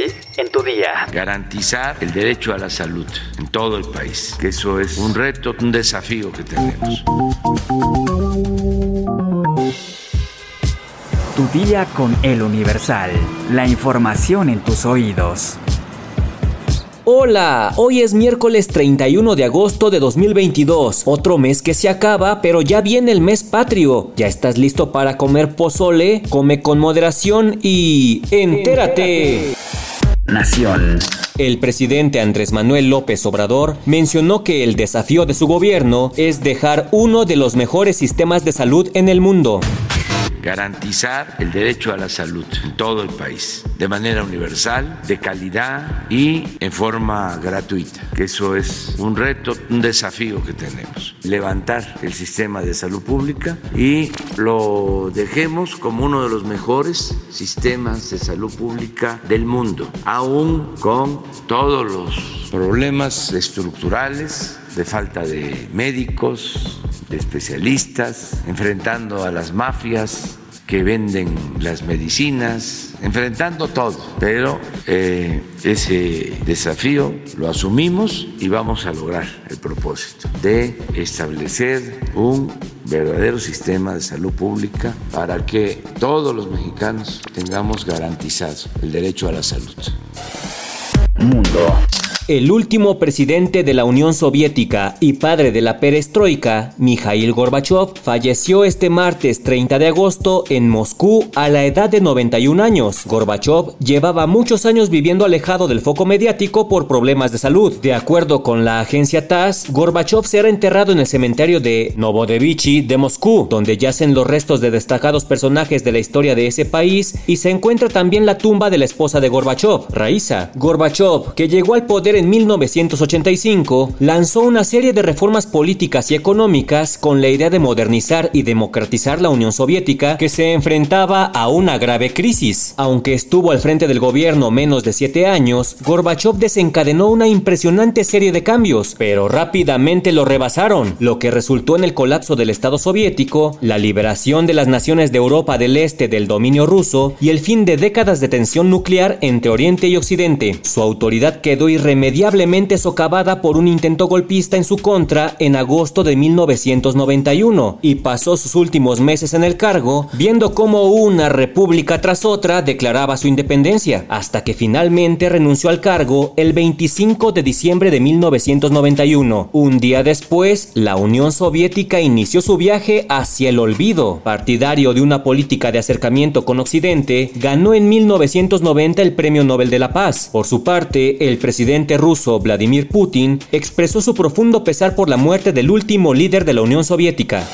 hoy en tu día. Garantizar el derecho a la salud en todo el país, que eso es un reto, un desafío que tenemos. Tu día con el Universal. La información en tus oídos. Hola, hoy es miércoles 31 de agosto de 2022, otro mes que se acaba, pero ya viene el mes patrio. ¿Ya estás listo para comer pozole? Come con moderación y entérate. Nación. El presidente Andrés Manuel López Obrador mencionó que el desafío de su gobierno es dejar uno de los mejores sistemas de salud en el mundo garantizar el derecho a la salud en todo el país, de manera universal, de calidad y en forma gratuita, eso es un reto, un desafío que tenemos, levantar el sistema de salud pública y lo dejemos como uno de los mejores sistemas de salud pública del mundo, aún con todos los problemas estructurales de falta de médicos, de especialistas, enfrentando a las mafias que venden las medicinas, enfrentando todo. Pero eh, ese desafío lo asumimos y vamos a lograr el propósito de establecer un verdadero sistema de salud pública para que todos los mexicanos tengamos garantizado el derecho a la salud. Mundo. El último presidente de la Unión Soviética y padre de la perestroika, Mikhail Gorbachev, falleció este martes 30 de agosto en Moscú a la edad de 91 años. Gorbachev llevaba muchos años viviendo alejado del foco mediático por problemas de salud. De acuerdo con la agencia TASS, Gorbachev será enterrado en el cementerio de Novodevichy de Moscú, donde yacen los restos de destacados personajes de la historia de ese país y se encuentra también la tumba de la esposa de Gorbachev, Raisa. Gorbachev, que llegó al poder en 1985, lanzó una serie de reformas políticas y económicas con la idea de modernizar y democratizar la Unión Soviética que se enfrentaba a una grave crisis. Aunque estuvo al frente del gobierno menos de siete años, Gorbachev desencadenó una impresionante serie de cambios, pero rápidamente lo rebasaron, lo que resultó en el colapso del Estado soviético, la liberación de las naciones de Europa del Este del dominio ruso y el fin de décadas de tensión nuclear entre Oriente y Occidente. Su autoridad quedó irremediable irremediablemente socavada por un intento golpista en su contra en agosto de 1991 y pasó sus últimos meses en el cargo viendo cómo una república tras otra declaraba su independencia, hasta que finalmente renunció al cargo el 25 de diciembre de 1991. Un día después, la Unión Soviética inició su viaje hacia el olvido. Partidario de una política de acercamiento con Occidente, ganó en 1990 el Premio Nobel de la Paz. Por su parte, el presidente ruso Vladimir Putin expresó su profundo pesar por la muerte del último líder de la Unión Soviética.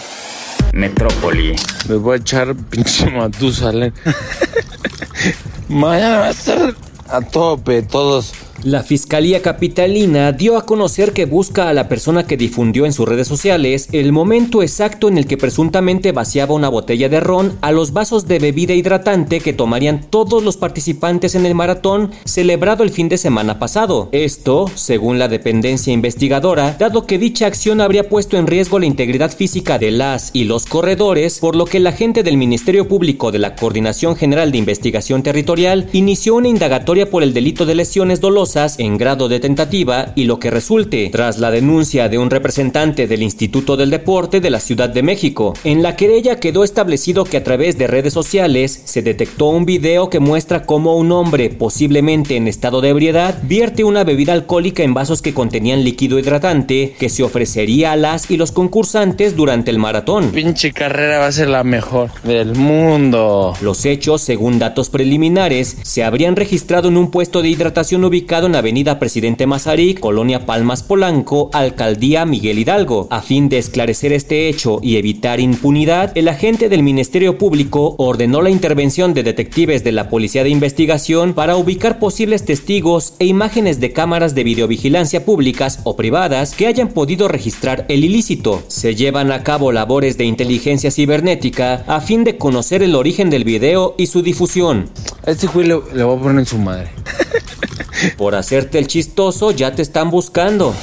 Metrópoli. Me voy a echar pinche Matusalén. Mañana va a estar a tope todos. La Fiscalía Capitalina dio a conocer que busca a la persona que difundió en sus redes sociales el momento exacto en el que presuntamente vaciaba una botella de ron a los vasos de bebida hidratante que tomarían todos los participantes en el maratón celebrado el fin de semana pasado. Esto, según la dependencia investigadora, dado que dicha acción habría puesto en riesgo la integridad física de las y los corredores, por lo que la gente del Ministerio Público de la Coordinación General de Investigación Territorial inició una indagatoria por el delito de lesiones dolosas en grado de tentativa y lo que resulte, tras la denuncia de un representante del Instituto del Deporte de la Ciudad de México. En la querella quedó establecido que a través de redes sociales se detectó un video que muestra cómo un hombre, posiblemente en estado de ebriedad, vierte una bebida alcohólica en vasos que contenían líquido hidratante que se ofrecería a las y los concursantes durante el maratón. Pinche carrera va a ser la mejor del mundo. Los hechos, según datos preliminares, se habrían registrado en un puesto de hidratación ubicado en Avenida Presidente Mazarik, Colonia Palmas Polanco, Alcaldía Miguel Hidalgo. A fin de esclarecer este hecho y evitar impunidad, el agente del Ministerio Público ordenó la intervención de detectives de la Policía de Investigación para ubicar posibles testigos e imágenes de cámaras de videovigilancia públicas o privadas que hayan podido registrar el ilícito. Se llevan a cabo labores de inteligencia cibernética a fin de conocer el origen del video y su difusión. A este güey le, le voy a poner en su madre. Por hacerte el chistoso ya te están buscando.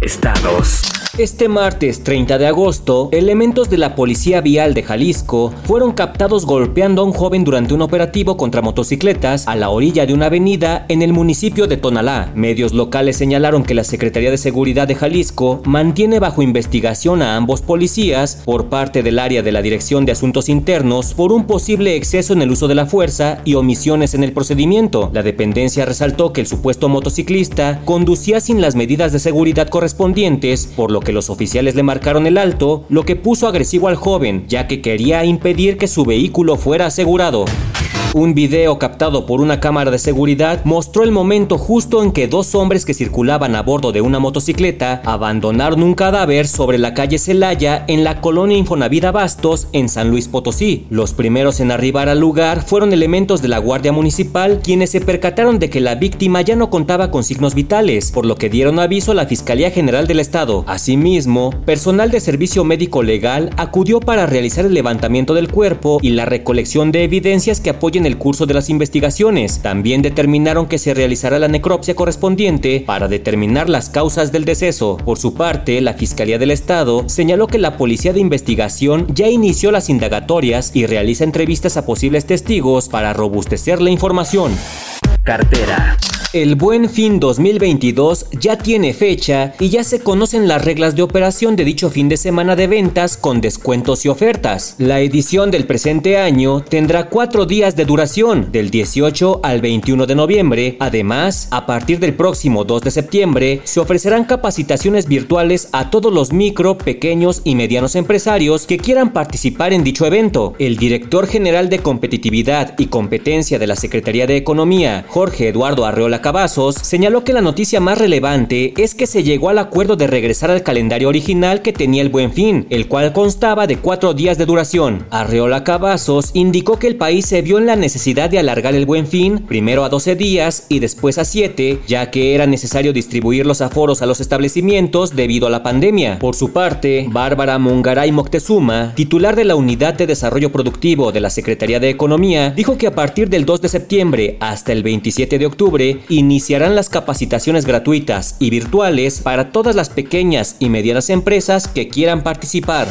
Estados. Este martes 30 de agosto, elementos de la Policía Vial de Jalisco fueron captados golpeando a un joven durante un operativo contra motocicletas a la orilla de una avenida en el municipio de Tonalá. Medios locales señalaron que la Secretaría de Seguridad de Jalisco mantiene bajo investigación a ambos policías por parte del área de la Dirección de Asuntos Internos por un posible exceso en el uso de la fuerza y omisiones en el procedimiento. La dependencia resaltó que el supuesto motociclista conducía sin las medidas de seguridad correspondientes, por lo que los oficiales le marcaron el alto, lo que puso agresivo al joven, ya que quería impedir que su vehículo fuera asegurado. Un video captado por una cámara de seguridad mostró el momento justo en que dos hombres que circulaban a bordo de una motocicleta abandonaron un cadáver sobre la calle Celaya en la colonia Infonavida Bastos en San Luis Potosí. Los primeros en arribar al lugar fueron elementos de la Guardia Municipal quienes se percataron de que la víctima ya no contaba con signos vitales, por lo que dieron aviso a la Fiscalía General del Estado. Asimismo, personal de servicio médico legal acudió para realizar el levantamiento del cuerpo y la recolección de evidencias que apoyen el curso de las investigaciones. También determinaron que se realizará la necropsia correspondiente para determinar las causas del deceso. Por su parte, la Fiscalía del Estado señaló que la Policía de Investigación ya inició las indagatorias y realiza entrevistas a posibles testigos para robustecer la información. Cartera. El Buen Fin 2022 ya tiene fecha y ya se conocen las reglas de operación de dicho fin de semana de ventas con descuentos y ofertas. La edición del presente año tendrá cuatro días de duración, del 18 al 21 de noviembre. Además, a partir del próximo 2 de septiembre, se ofrecerán capacitaciones virtuales a todos los micro, pequeños y medianos empresarios que quieran participar en dicho evento. El director general de competitividad y competencia de la Secretaría de Economía, Jorge Eduardo Arreola Cavazos, señaló que la noticia más relevante es que se llegó al acuerdo de regresar al calendario original que tenía el Buen Fin, el cual constaba de cuatro días de duración. Arreola Cavazos indicó que el país se vio en la necesidad de alargar el Buen Fin, primero a 12 días y después a 7, ya que era necesario distribuir los aforos a los establecimientos debido a la pandemia. Por su parte, Bárbara Mungaray Moctezuma, titular de la Unidad de Desarrollo Productivo de la Secretaría de Economía, dijo que a partir del 2 de septiembre hasta el 27 de octubre iniciarán las capacitaciones gratuitas y virtuales para todas las pequeñas y medianas empresas que quieran participar.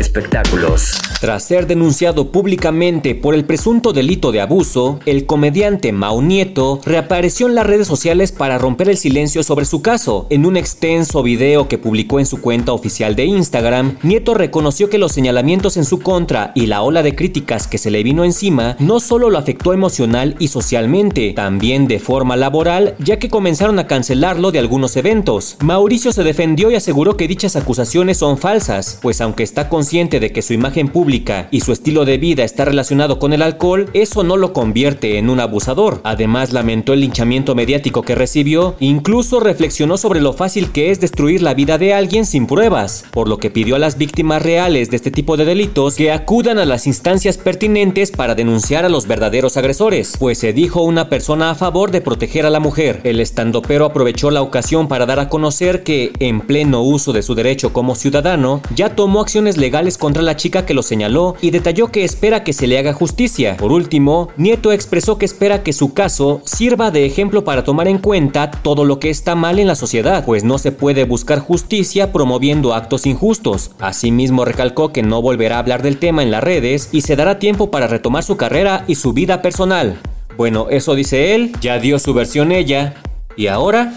Espectáculos. Tras ser denunciado públicamente por el presunto delito de abuso, el comediante Mau Nieto reapareció en las redes sociales para romper el silencio sobre su caso. En un extenso video que publicó en su cuenta oficial de Instagram, Nieto reconoció que los señalamientos en su contra y la ola de críticas que se le vino encima no solo lo afectó emocional y socialmente, también de forma laboral, ya que comenzaron a cancelarlo de algunos eventos. Mauricio se defendió y aseguró que dichas acusaciones son falsas, pues aunque está consciente de que su imagen pública y su estilo de vida está relacionado con el alcohol, eso no lo convierte en un abusador. Además, lamentó el linchamiento mediático que recibió, incluso reflexionó sobre lo fácil que es destruir la vida de alguien sin pruebas, por lo que pidió a las víctimas reales de este tipo de delitos que acudan a las instancias pertinentes para denunciar a los verdaderos agresores, pues se dijo una persona a favor de proteger a la mujer. El estandopero aprovechó la ocasión para dar a conocer que, en pleno uso de su derecho como ciudadano, ya tomó acciones contra la chica que lo señaló y detalló que espera que se le haga justicia. Por último, Nieto expresó que espera que su caso sirva de ejemplo para tomar en cuenta todo lo que está mal en la sociedad, pues no se puede buscar justicia promoviendo actos injustos. Asimismo, recalcó que no volverá a hablar del tema en las redes y se dará tiempo para retomar su carrera y su vida personal. Bueno, eso dice él, ya dio su versión ella. ¿Y ahora?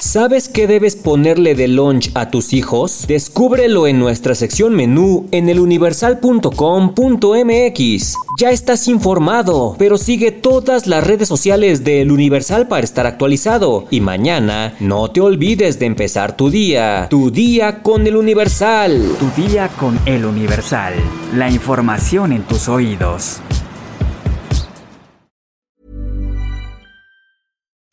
¿Sabes qué debes ponerle de lunch a tus hijos? Descúbrelo en nuestra sección menú en eluniversal.com.mx. Ya estás informado, pero sigue todas las redes sociales de El Universal para estar actualizado. Y mañana no te olvides de empezar tu día. Tu día con El Universal. Tu día con El Universal. La información en tus oídos.